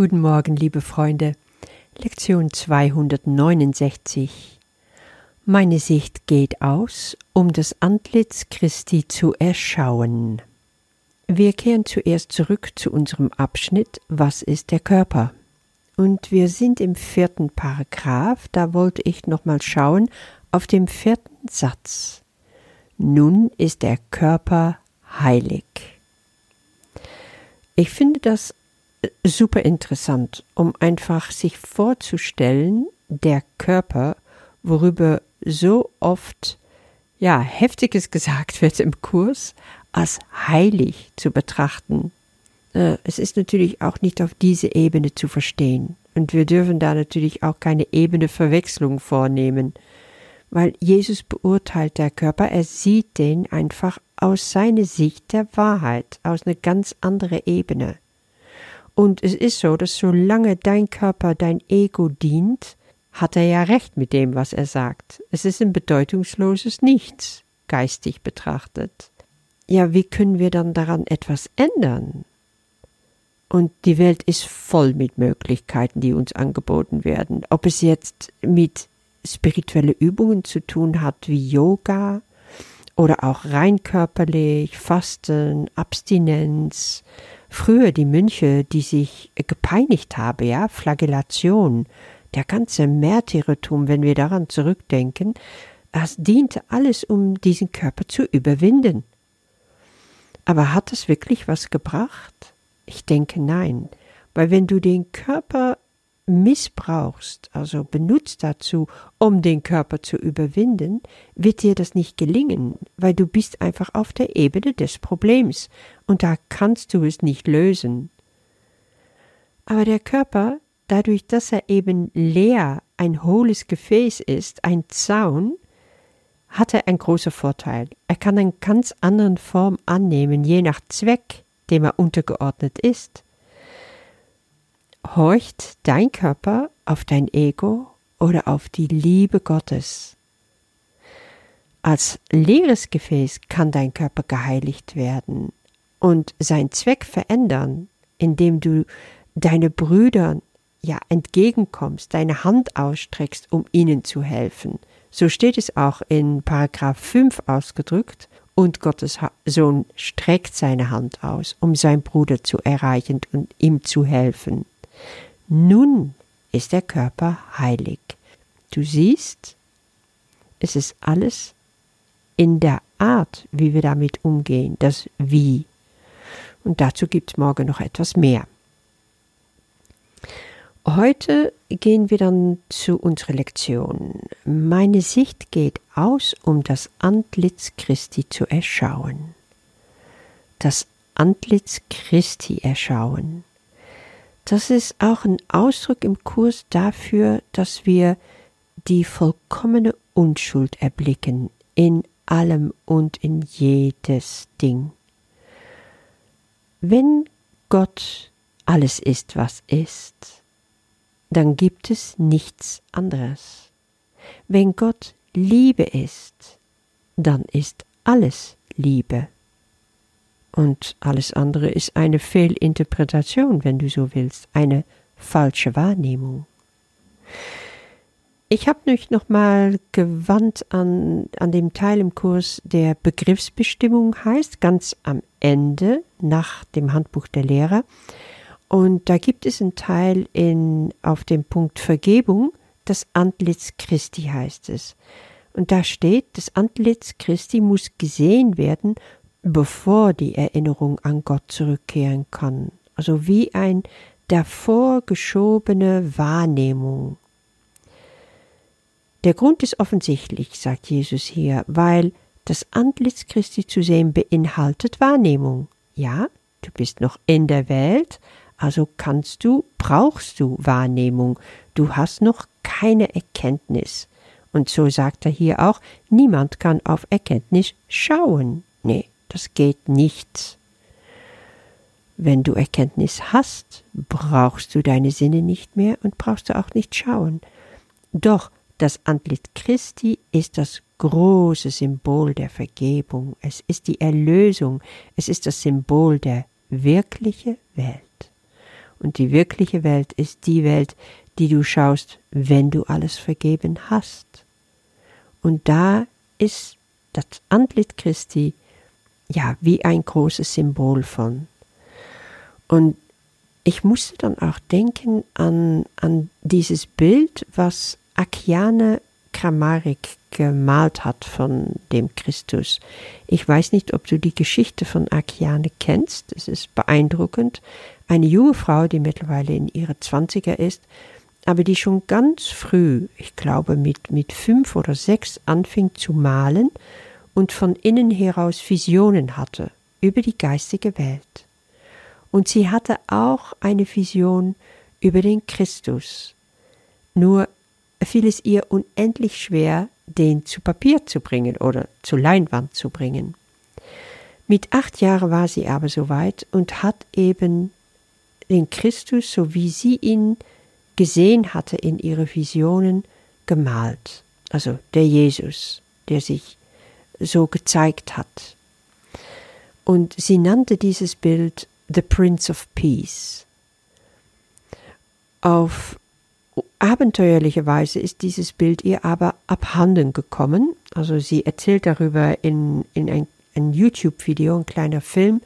Guten Morgen, liebe Freunde. Lektion 269. Meine Sicht geht aus, um das Antlitz Christi zu erschauen. Wir kehren zuerst zurück zu unserem Abschnitt Was ist der Körper? Und wir sind im vierten Paragraph, da wollte ich nochmal schauen auf dem vierten Satz. Nun ist der Körper heilig. Ich finde das super interessant, um einfach sich vorzustellen, der Körper, worüber so oft ja heftiges gesagt wird im Kurs, als heilig zu betrachten. Äh, es ist natürlich auch nicht auf diese Ebene zu verstehen. Und wir dürfen da natürlich auch keine Ebene Verwechslung vornehmen, weil Jesus beurteilt der Körper, er sieht den einfach aus seiner Sicht der Wahrheit, aus einer ganz anderen Ebene. Und es ist so, dass solange dein Körper dein Ego dient, hat er ja recht mit dem, was er sagt. Es ist ein bedeutungsloses Nichts, geistig betrachtet. Ja, wie können wir dann daran etwas ändern? Und die Welt ist voll mit Möglichkeiten, die uns angeboten werden. Ob es jetzt mit spirituelle Übungen zu tun hat, wie Yoga, oder auch rein körperlich, Fasten, Abstinenz Früher die Mönche, die sich gepeinigt haben, ja, Flagellation, der ganze Märtyrertum, wenn wir daran zurückdenken, es diente alles, um diesen Körper zu überwinden. Aber hat es wirklich was gebracht? Ich denke nein, weil wenn du den Körper missbrauchst, also benutzt dazu, um den Körper zu überwinden, wird dir das nicht gelingen, weil du bist einfach auf der Ebene des Problems und da kannst du es nicht lösen. Aber der Körper, dadurch, dass er eben leer, ein hohles Gefäß ist, ein Zaun, hat er einen großen Vorteil. Er kann eine ganz andere Form annehmen, je nach Zweck, dem er untergeordnet ist. Horcht dein Körper auf dein Ego oder auf die Liebe Gottes? Als leeres Gefäß kann dein Körper geheiligt werden und sein Zweck verändern, indem du deine Brüdern ja entgegenkommst, deine Hand ausstreckst, um ihnen zu helfen. So steht es auch in Paragraph 5 ausgedrückt. Und Gottes Sohn streckt seine Hand aus, um seinen Bruder zu erreichen und ihm zu helfen. Nun ist der Körper heilig. Du siehst, es ist alles in der Art, wie wir damit umgehen, das Wie. Und dazu gibt es morgen noch etwas mehr. Heute gehen wir dann zu unserer Lektion. Meine Sicht geht aus, um das Antlitz Christi zu erschauen. Das Antlitz Christi erschauen. Das ist auch ein Ausdruck im Kurs dafür, dass wir die vollkommene Unschuld erblicken in allem und in jedes Ding. Wenn Gott alles ist, was ist, dann gibt es nichts anderes. Wenn Gott Liebe ist, dann ist alles Liebe. Und alles andere ist eine Fehlinterpretation, wenn du so willst, eine falsche Wahrnehmung. Ich habe mich nochmal gewandt an, an dem Teil im Kurs, der Begriffsbestimmung heißt, ganz am Ende nach dem Handbuch der Lehrer. Und da gibt es einen Teil in, auf dem Punkt Vergebung, das Antlitz Christi heißt es. Und da steht, das Antlitz Christi muss gesehen werden bevor die Erinnerung an Gott zurückkehren kann. Also wie ein davor geschobene Wahrnehmung. Der Grund ist offensichtlich, sagt Jesus hier, weil das Antlitz Christi zu sehen beinhaltet Wahrnehmung. Ja, du bist noch in der Welt, also kannst du, brauchst du Wahrnehmung. Du hast noch keine Erkenntnis. Und so sagt er hier auch, niemand kann auf Erkenntnis schauen. Nee, das geht nicht. Wenn du Erkenntnis hast, brauchst du deine Sinne nicht mehr und brauchst du auch nicht schauen. Doch das Antlitz Christi ist das große Symbol der Vergebung. Es ist die Erlösung. Es ist das Symbol der wirklichen Welt. Und die wirkliche Welt ist die Welt, die du schaust, wenn du alles vergeben hast. Und da ist das Antlitz Christi ja wie ein großes Symbol von. Und ich musste dann auch denken an, an dieses Bild, was Akiane Kramarik gemalt hat von dem Christus. Ich weiß nicht, ob du die Geschichte von Akiane kennst. Es ist beeindruckend. Eine junge Frau, die mittlerweile in ihre Zwanziger ist, aber die schon ganz früh, ich glaube mit, mit fünf oder sechs, anfing zu malen und von innen heraus Visionen hatte über die geistige Welt. Und sie hatte auch eine Vision über den Christus. Nur fiel es ihr unendlich schwer, den zu Papier zu bringen oder zu Leinwand zu bringen. Mit acht Jahren war sie aber soweit und hat eben den Christus, so wie sie ihn gesehen hatte in ihre Visionen, gemalt. Also der Jesus, der sich so gezeigt hat. Und sie nannte dieses Bild The Prince of Peace. Auf abenteuerliche Weise ist dieses Bild ihr aber abhanden gekommen. Also sie erzählt darüber in, in ein, ein YouTube-Video, ein kleiner Film,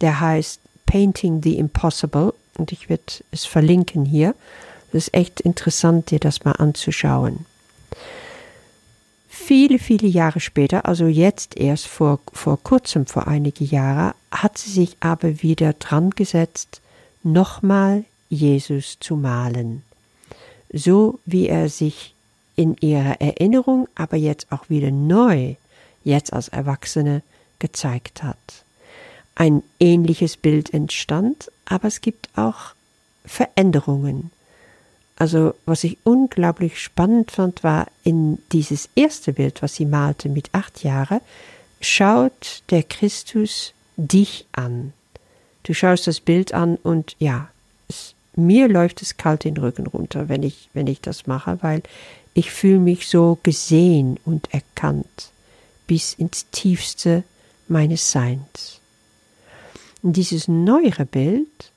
der heißt Painting the Impossible und ich werde es verlinken hier. Es ist echt interessant, dir das mal anzuschauen. Viele, viele Jahre später, also jetzt erst vor, vor kurzem, vor einige Jahre, hat sie sich aber wieder dran gesetzt, nochmal Jesus zu malen. So wie er sich in ihrer Erinnerung, aber jetzt auch wieder neu, jetzt als Erwachsene, gezeigt hat. Ein ähnliches Bild entstand, aber es gibt auch Veränderungen. Also was ich unglaublich spannend fand, war in dieses erste Bild, was sie malte mit acht Jahren, schaut der Christus dich an. Du schaust das Bild an und ja, es, mir läuft es kalt den Rücken runter, wenn ich, wenn ich das mache, weil ich fühle mich so gesehen und erkannt bis ins tiefste meines Seins. Und dieses neuere Bild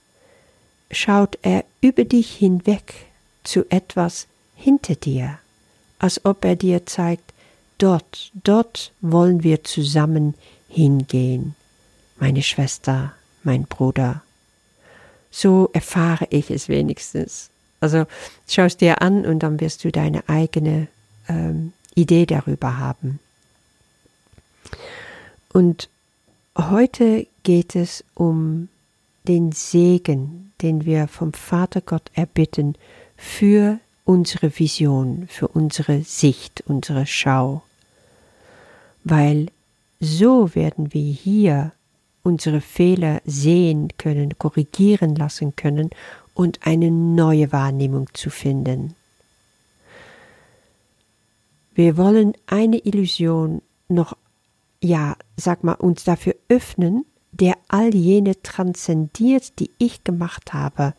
schaut er über dich hinweg zu etwas hinter dir, als ob er dir zeigt, dort, dort wollen wir zusammen hingehen, meine Schwester, mein Bruder. So erfahre ich es wenigstens. Also schau es dir an und dann wirst du deine eigene ähm, Idee darüber haben. Und heute geht es um den Segen, den wir vom Vater Gott erbitten für unsere Vision, für unsere Sicht, unsere Schau. Weil so werden wir hier unsere Fehler sehen können, korrigieren lassen können und eine neue Wahrnehmung zu finden. Wir wollen eine Illusion noch, ja, sag mal, uns dafür öffnen, der all jene transzendiert, die ich gemacht habe,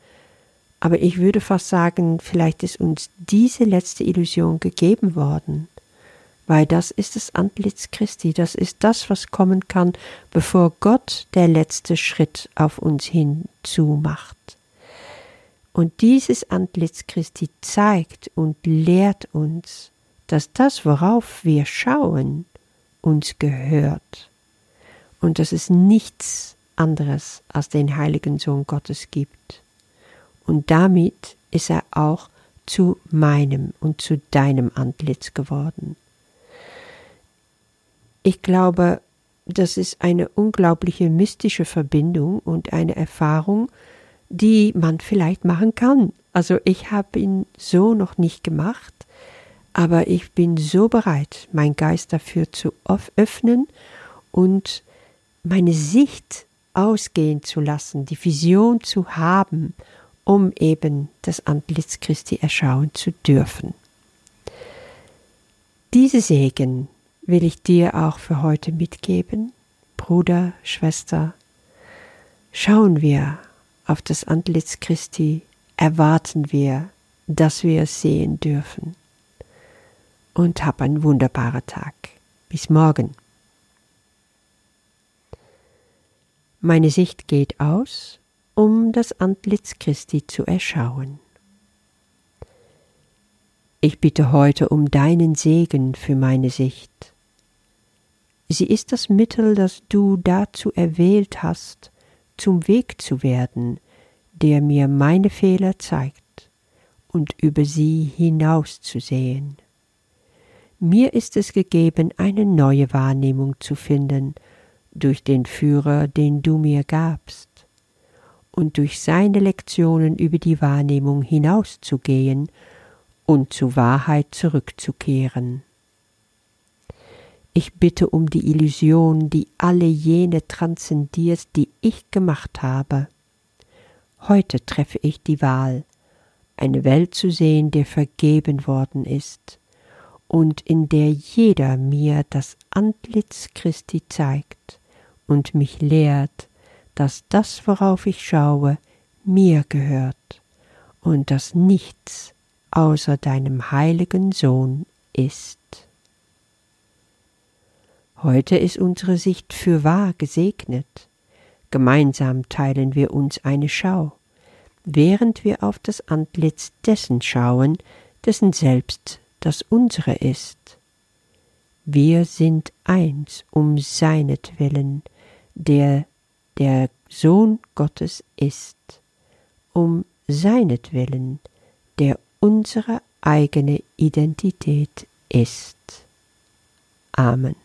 aber ich würde fast sagen, vielleicht ist uns diese letzte Illusion gegeben worden, weil das ist das Antlitz Christi, das ist das, was kommen kann, bevor Gott der letzte Schritt auf uns hinzu macht. Und dieses Antlitz Christi zeigt und lehrt uns, dass das, worauf wir schauen, uns gehört. Und dass es nichts anderes als den heiligen Sohn Gottes gibt und damit ist er auch zu meinem und zu deinem Antlitz geworden. Ich glaube, das ist eine unglaubliche mystische Verbindung und eine Erfahrung, die man vielleicht machen kann. Also ich habe ihn so noch nicht gemacht, aber ich bin so bereit, mein Geist dafür zu öffnen und meine Sicht ausgehen zu lassen, die Vision zu haben um eben das Antlitz Christi erschauen zu dürfen. Diese Segen will ich dir auch für heute mitgeben, Bruder, Schwester. Schauen wir auf das Antlitz Christi, erwarten wir, dass wir es sehen dürfen. Und hab einen wunderbaren Tag. Bis morgen. Meine Sicht geht aus um das Antlitz Christi zu erschauen. Ich bitte heute um deinen Segen für meine Sicht. Sie ist das Mittel, das du dazu erwählt hast, zum Weg zu werden, der mir meine Fehler zeigt und über sie hinauszusehen. Mir ist es gegeben, eine neue Wahrnehmung zu finden durch den Führer, den du mir gabst, und durch seine Lektionen über die Wahrnehmung hinauszugehen und zur Wahrheit zurückzukehren. Ich bitte um die Illusion, die alle jene transzendiert, die ich gemacht habe. Heute treffe ich die Wahl, eine Welt zu sehen, der vergeben worden ist und in der jeder mir das Antlitz Christi zeigt und mich lehrt, dass das, worauf ich schaue, mir gehört und dass nichts außer deinem heiligen Sohn ist. Heute ist unsere Sicht für wahr gesegnet. Gemeinsam teilen wir uns eine Schau, während wir auf das Antlitz dessen schauen, dessen Selbst das unsere ist. Wir sind eins um seinetwillen, der der Sohn Gottes ist, um seinetwillen, der unsere eigene Identität ist. Amen.